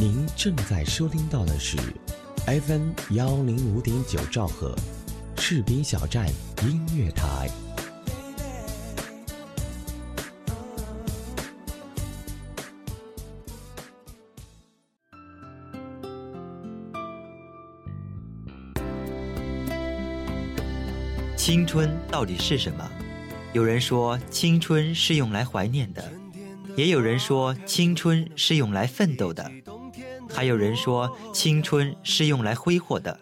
您正在收听到的是 FM 幺零五点九兆赫，赤兵小站音乐台。青春到底是什么？有人说青春是用来怀念的，也有人说青春是用来奋斗的，还有人说青春是用来挥霍的。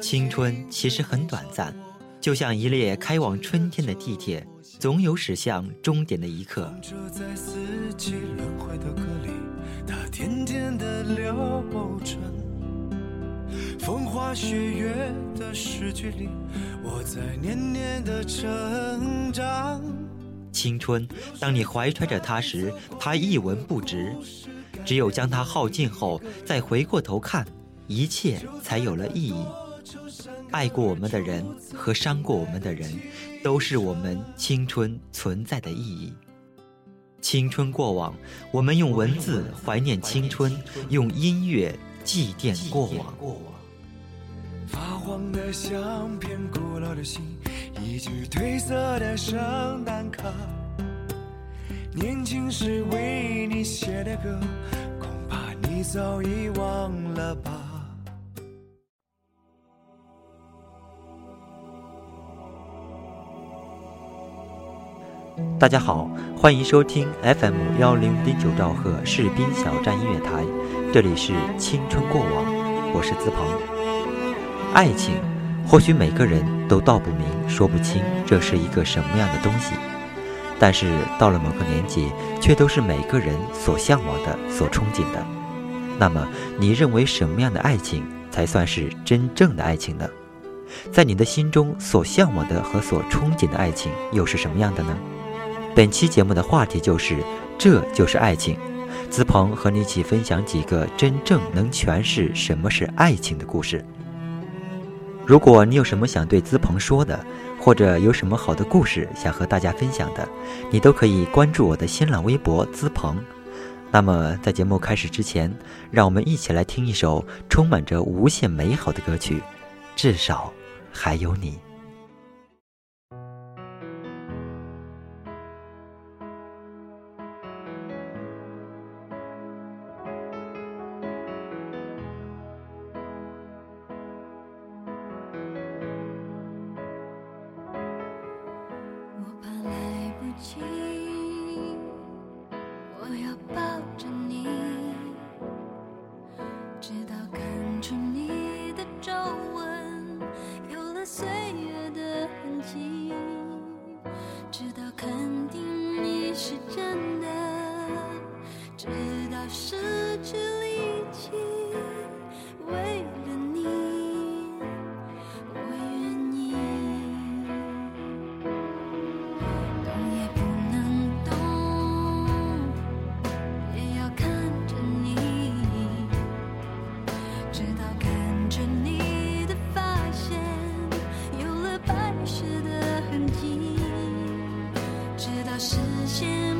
青春其实很短暂，就像一列开往春天的地铁，总有驶向终点的一刻。风花雪月的诗句里，我在年年的成长。青春，当你怀揣着它时，它一文不值；只有将它耗尽后，再回过头看，一切才有了意义。爱过我们的人和伤过我们的人，都是我们青春存在的意义。青春过往，我们用文字怀念青春，用音乐祭奠过往。发黄的相片，古老的信，一句褪色的圣诞卡。年轻时为你写的歌，恐怕你早已忘了吧。大家好，欢迎收听 FM 幺零点九兆赫士兵小站音乐台，这里是青春过往，我是资鹏。爱情，或许每个人都道不明、说不清这是一个什么样的东西，但是到了某个年纪，却都是每个人所向往的、所憧憬的。那么，你认为什么样的爱情才算是真正的爱情呢？在你的心中所向往的和所憧憬的爱情又是什么样的呢？本期节目的话题就是“这就是爱情”。资鹏和你一起分享几个真正能诠释什么是爱情的故事。如果你有什么想对资鹏说的，或者有什么好的故事想和大家分享的，你都可以关注我的新浪微博资鹏。那么，在节目开始之前，让我们一起来听一首充满着无限美好的歌曲，《至少还有你》。现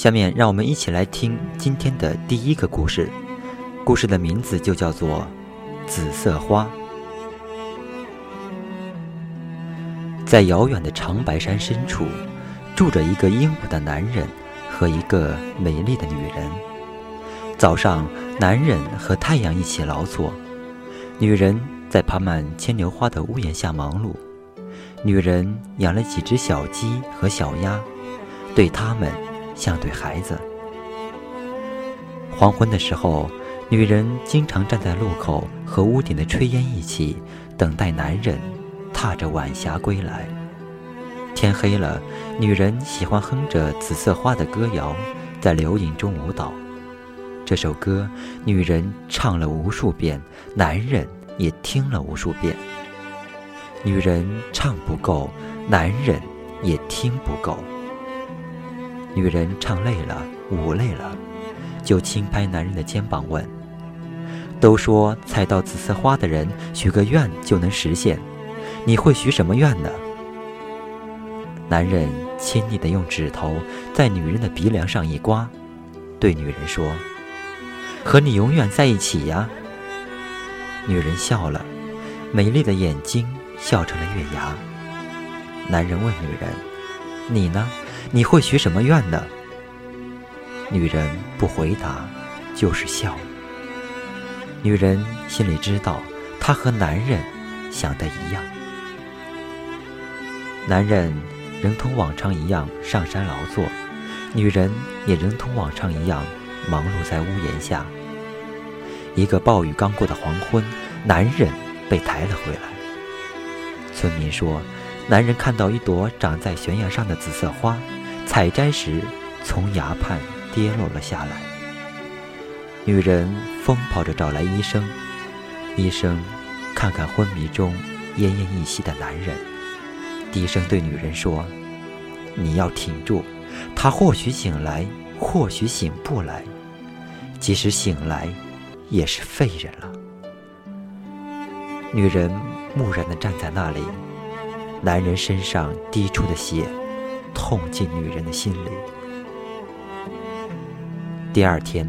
下面让我们一起来听今天的第一个故事，故事的名字就叫做《紫色花》。在遥远的长白山深处，住着一个英武的男人和一个美丽的女人。早上，男人和太阳一起劳作，女人在爬满牵牛花的屋檐下忙碌。女人养了几只小鸡和小鸭，对它们。像对孩子。黄昏的时候，女人经常站在路口和屋顶的炊烟一起，等待男人踏着晚霞归来。天黑了，女人喜欢哼着紫色花的歌谣，在流影中舞蹈。这首歌，女人唱了无数遍，男人也听了无数遍。女人唱不够，男人也听不够。女人唱累了，舞累了，就轻拍男人的肩膀，问：“都说采到紫色花的人许个愿就能实现，你会许什么愿呢？”男人亲昵地用指头在女人的鼻梁上一刮，对女人说：“和你永远在一起呀。”女人笑了，美丽的眼睛笑成了月牙。男人问女人：“你呢？”你会许什么愿呢？女人不回答，就是笑。女人心里知道，她和男人想的一样。男人仍同往常一样上山劳作，女人也仍同往常一样忙碌在屋檐下。一个暴雨刚过的黄昏，男人被抬了回来。村民说，男人看到一朵长在悬崖上的紫色花。采摘时，从崖畔跌落了下来。女人疯跑着找来医生，医生看看昏迷中奄奄一息的男人，低声对女人说：“你要挺住，他或许醒来，或许醒不来。即使醒来，也是废人了。”女人木然地站在那里，男人身上滴出的血。痛进女人的心里。第二天，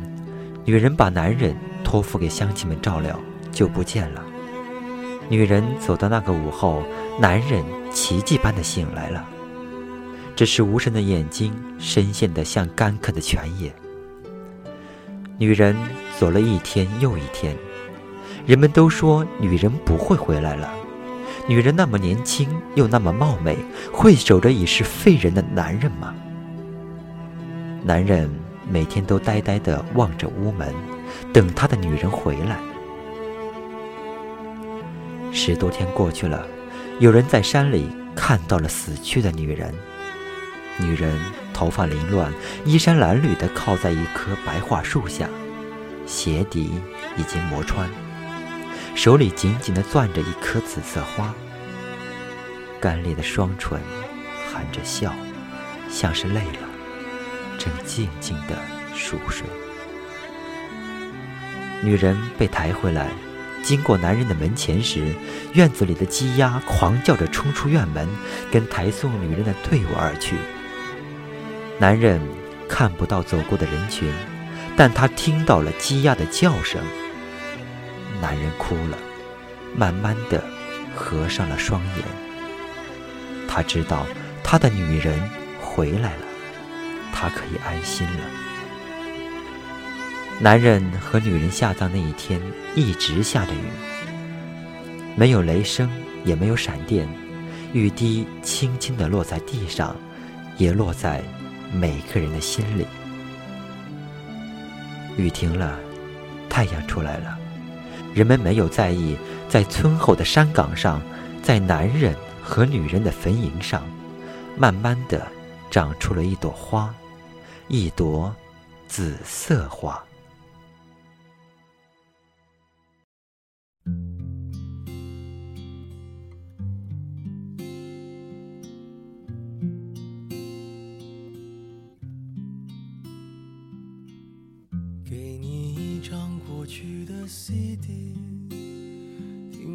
女人把男人托付给乡亲们照料，就不见了。女人走到那个午后，男人奇迹般的醒来了，只是无神的眼睛深陷得像干渴的泉眼。女人走了一天又一天，人们都说女人不会回来了。女人那么年轻又那么貌美，会守着已是废人的男人吗？男人每天都呆呆地望着屋门，等他的女人回来。十多天过去了，有人在山里看到了死去的女人。女人头发凌乱，衣衫褴褛地靠在一棵白桦树下，鞋底已经磨穿。手里紧紧地攥着一颗紫色花，干裂的双唇含着笑，像是累了，正静静地熟睡。女人被抬回来，经过男人的门前时，院子里的鸡鸭狂叫着冲出院门，跟抬送女人的队伍而去。男人看不到走过的人群，但他听到了鸡鸭的叫声。男人哭了，慢慢的合上了双眼。他知道他的女人回来了，他可以安心了。男人和女人下葬那一天一直下着雨，没有雷声，也没有闪电，雨滴轻轻的落在地上，也落在每个人的心里。雨停了，太阳出来了。人们没有在意，在村后的山岗上，在男人和女人的坟茔上，慢慢的长出了一朵花，一朵紫色花。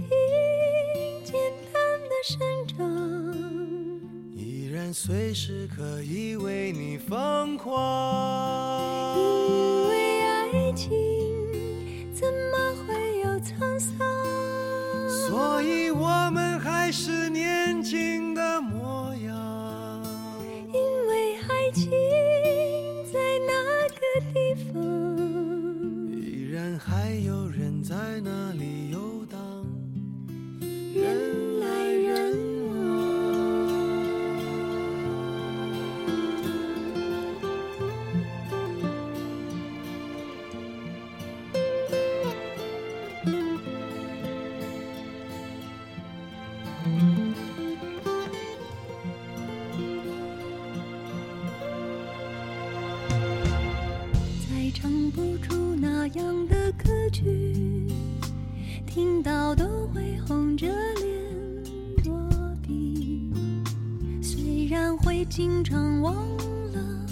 为爱情简单的生长，依然随时可以为你疯狂。因为爱情经常忘了，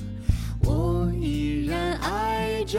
我依然爱着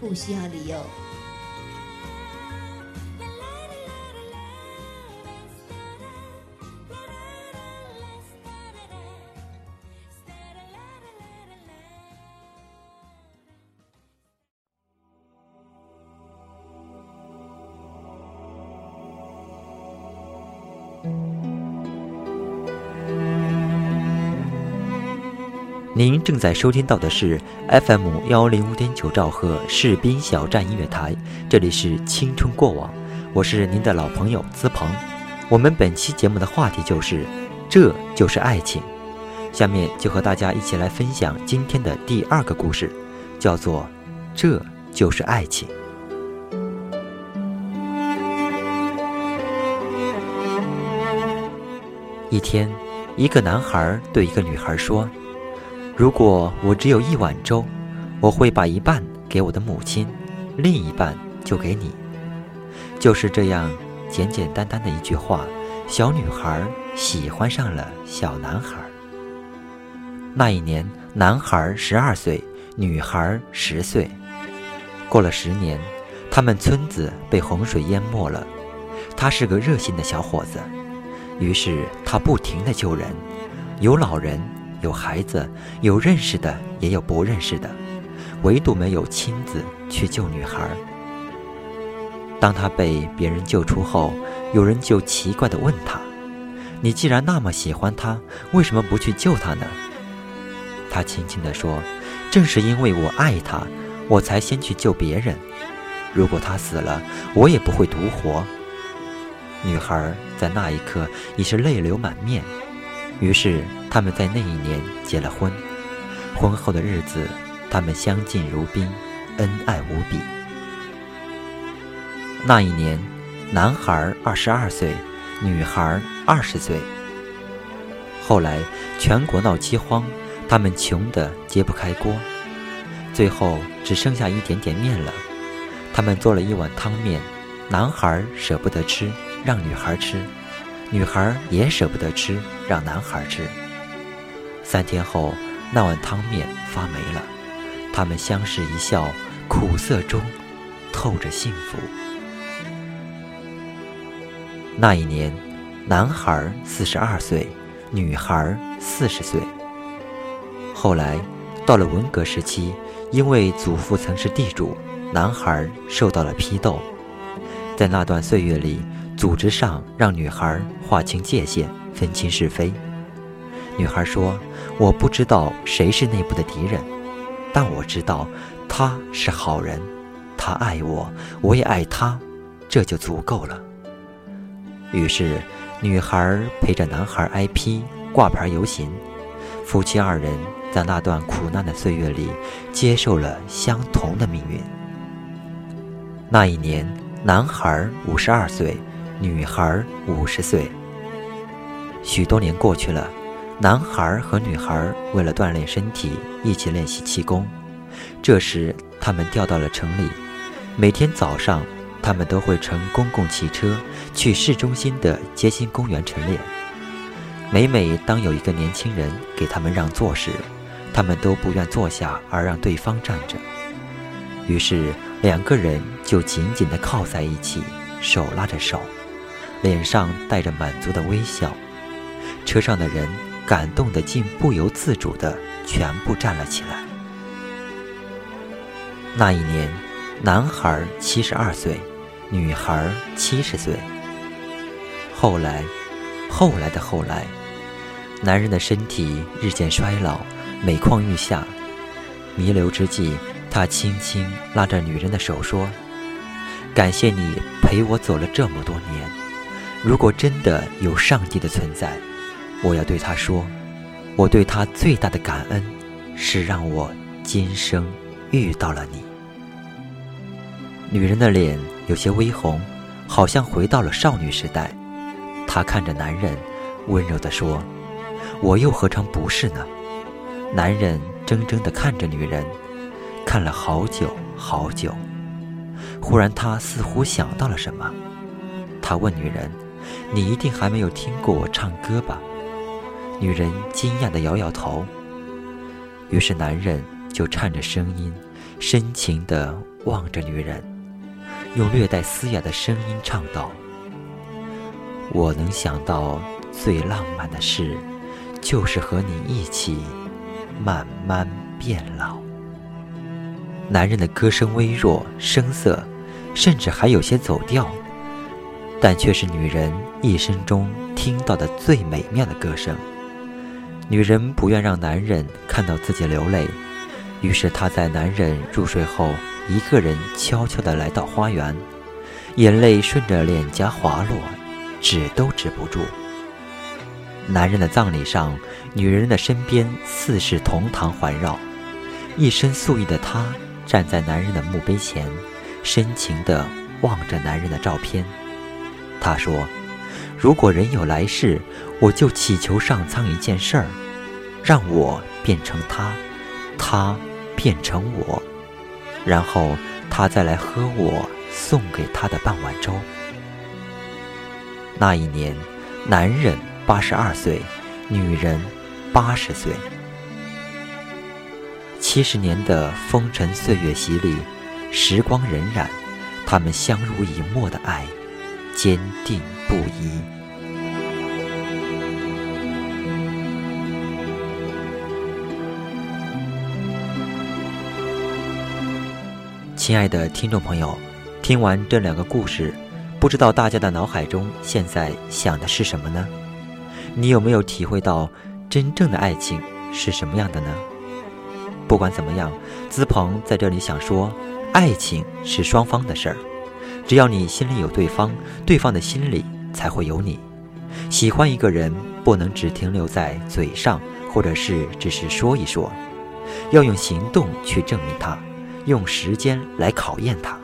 不需要理由。您正在收听到的是 FM 幺零五点九兆赫士兵小站音乐台，这里是青春过往，我是您的老朋友资鹏。我们本期节目的话题就是，这就是爱情。下面就和大家一起来分享今天的第二个故事，叫做《这就是爱情》。一天，一个男孩对一个女孩说。如果我只有一碗粥，我会把一半给我的母亲，另一半就给你。就是这样简简单单的一句话，小女孩喜欢上了小男孩。那一年，男孩十二岁，女孩十岁。过了十年，他们村子被洪水淹没了。他是个热心的小伙子，于是他不停地救人，有老人，有孩子，有认识的，也有不认识的，唯独没有亲自去救女孩。当他被别人救出后，有人就奇怪地问他。你既然那么喜欢他，为什么不去救他呢？他轻轻地说：“正是因为我爱他，我才先去救别人。如果他死了，我也不会独活。”女孩在那一刻已是泪流满面。于是他们在那一年结了婚。婚后的日子，他们相敬如宾，恩爱无比。那一年，男孩二十二岁。女孩二十岁。后来全国闹饥荒，他们穷得揭不开锅，最后只剩下一点点面了。他们做了一碗汤面，男孩舍不得吃，让女孩吃；女孩也舍不得吃，让男孩吃。三天后，那碗汤面发霉了，他们相视一笑，苦涩中透着幸福。那一年，男孩四十二岁，女孩四十岁。后来，到了文革时期，因为祖父曾是地主，男孩受到了批斗。在那段岁月里，组织上让女孩划清界限，分清是非。女孩说：“我不知道谁是内部的敌人，但我知道他是好人，他爱我，我也爱他，这就足够了。”于是，女孩陪着男孩挨批、挂牌游行，夫妻二人在那段苦难的岁月里接受了相同的命运。那一年，男孩五十二岁，女孩五十岁。许多年过去了，男孩和女孩为了锻炼身体，一起练习气功。这时，他们调到了城里，每天早上。他们都会乘公共汽车去市中心的街心公园晨练。每每当有一个年轻人给他们让座时，他们都不愿坐下，而让对方站着。于是两个人就紧紧地靠在一起，手拉着手，脸上带着满足的微笑。车上的人感动得竟不由自主地全部站了起来。那一年。男孩七十二岁，女孩七十岁。后来，后来的后来，男人的身体日渐衰老，每况愈下。弥留之际，他轻轻拉着女人的手说：“感谢你陪我走了这么多年。如果真的有上帝的存在，我要对他说，我对他最大的感恩，是让我今生遇到了你。”女人的脸有些微红，好像回到了少女时代。她看着男人，温柔地说：“我又何尝不是呢？”男人怔怔地看着女人，看了好久好久。忽然，他似乎想到了什么，他问女人：“你一定还没有听过我唱歌吧？”女人惊讶地摇摇头。于是，男人就颤着声音，深情地望着女人。用略带嘶哑的声音唱道：“我能想到最浪漫的事，就是和你一起慢慢变老。”男人的歌声微弱、声色，甚至还有些走调，但却是女人一生中听到的最美妙的歌声。女人不愿让男人看到自己流泪，于是她在男人入睡后。一个人悄悄地来到花园，眼泪顺着脸颊滑落，止都止不住。男人的葬礼上，女人的身边四世同堂环绕，一身素衣的她站在男人的墓碑前，深情地望着男人的照片。她说：“如果人有来世，我就祈求上苍一件事儿，让我变成他，他变成我。”然后他再来喝我送给他的半碗粥。那一年，男人八十二岁，女人八十岁。七十年的风尘岁月洗礼，时光荏苒，他们相濡以沫的爱，坚定不移。亲爱的听众朋友，听完这两个故事，不知道大家的脑海中现在想的是什么呢？你有没有体会到真正的爱情是什么样的呢？不管怎么样，资鹏在这里想说，爱情是双方的事儿，只要你心里有对方，对方的心里才会有你。喜欢一个人，不能只停留在嘴上，或者是只是说一说，要用行动去证明他，用时间来考验他。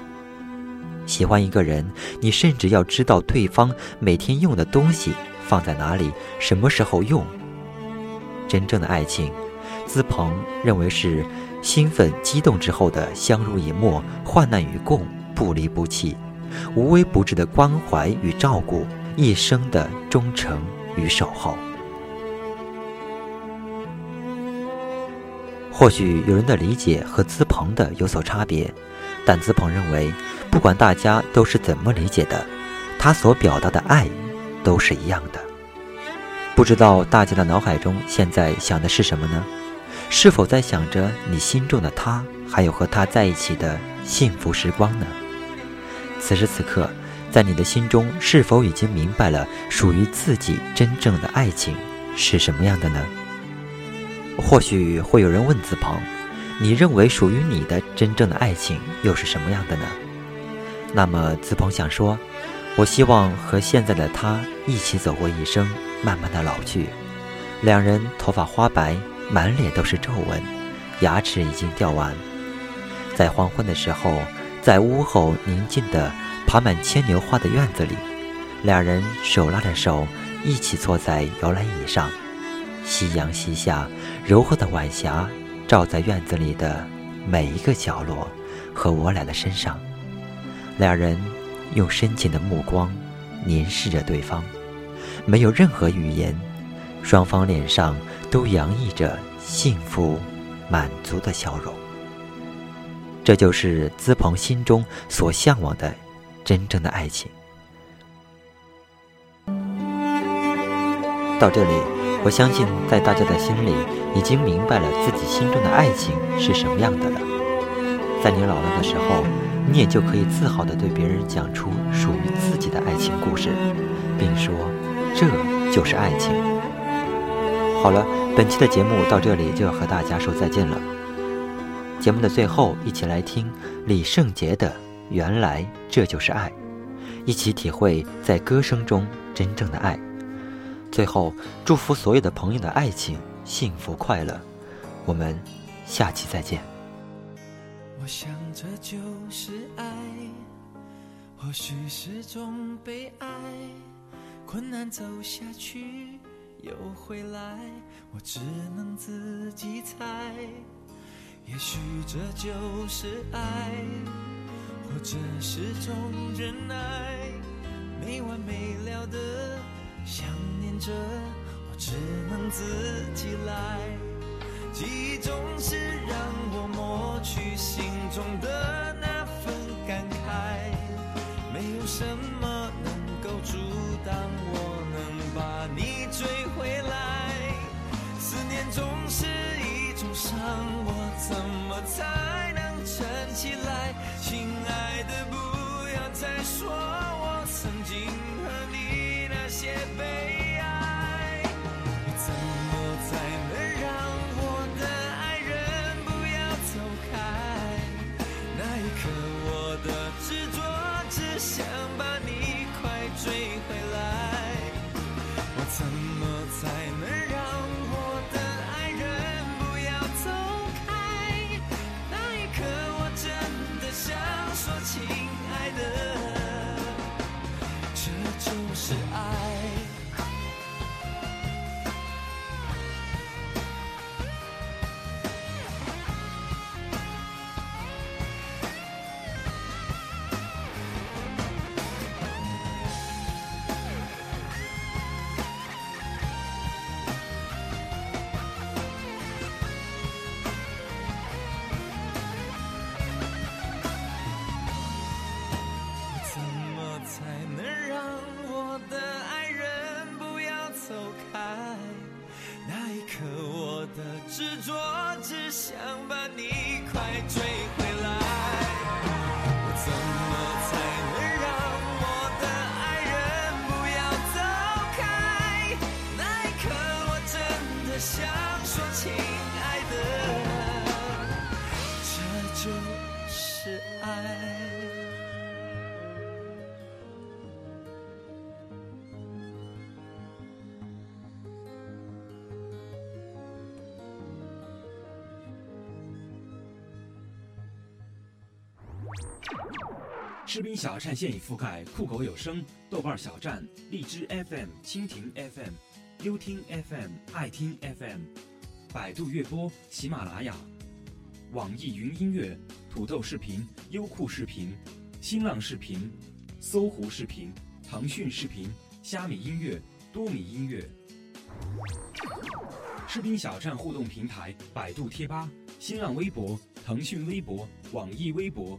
喜欢一个人，你甚至要知道对方每天用的东西放在哪里，什么时候用。真正的爱情。资鹏认为是兴奋激动之后的相濡以沫、患难与共、不离不弃、无微不至的关怀与照顾、一生的忠诚与守候。或许有人的理解和资鹏的有所差别，但资鹏认为，不管大家都是怎么理解的，他所表达的爱都是一样的。不知道大家的脑海中现在想的是什么呢？是否在想着你心中的他，还有和他在一起的幸福时光呢？此时此刻，在你的心中，是否已经明白了属于自己真正的爱情是什么样的呢？或许会有人问子鹏：“你认为属于你的真正的爱情又是什么样的呢？”那么子鹏想说：“我希望和现在的他一起走过一生，慢慢的老去，两人头发花白。”满脸都是皱纹，牙齿已经掉完。在黄昏的时候，在屋后宁静的爬满牵牛花的院子里，两人手拉着手，一起坐在摇篮椅上。夕阳西下，柔和的晚霞照在院子里的每一个角落和我俩的身上。两人用深情的目光凝视着对方，没有任何语言，双方脸上。都洋溢着幸福、满足的笑容。这就是资鹏心中所向往的真正的爱情。到这里，我相信在大家的心里已经明白了自己心中的爱情是什么样的了。在你老了的时候，你也就可以自豪地对别人讲出属于自己的爱情故事，并说：“这就是爱情。”好了，本期的节目到这里就要和大家说再见了。节目的最后，一起来听李圣杰的《原来这就是爱》，一起体会在歌声中真正的爱。最后，祝福所有的朋友的爱情幸福快乐。我们下期再见。我想这就是爱，或许是种悲哀，困难走下去。又回来，我只能自己猜。也许这就是爱，或者是种忍耐，没完没了的想着，我只能自己来。记忆总是让我抹去心中的那份感慨，没有什么能够阻挡我能把你追回来。思念。总是一种伤，我怎么才能撑起来？亲爱的，不要再说士兵小站现已覆盖酷狗有声、豆瓣小站、荔枝 FM、蜻蜓 FM、优听 FM、爱听 FM、百度乐播、喜马拉雅、网易云音乐、土豆视频、优酷视频、新浪视频、搜狐视频、腾讯视频、虾米音乐、多米音乐。士兵小站互动平台：百度贴吧、新浪微博、腾讯微博、网易微博、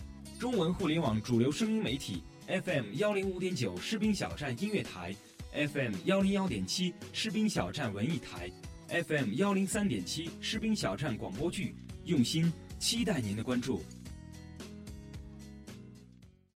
中文互联网主流声音媒体 FM 幺零五点九士兵小站音乐台，FM 幺零幺点七士兵小站文艺台，FM 幺零三点七士兵小站广播剧，用心期待您的关注。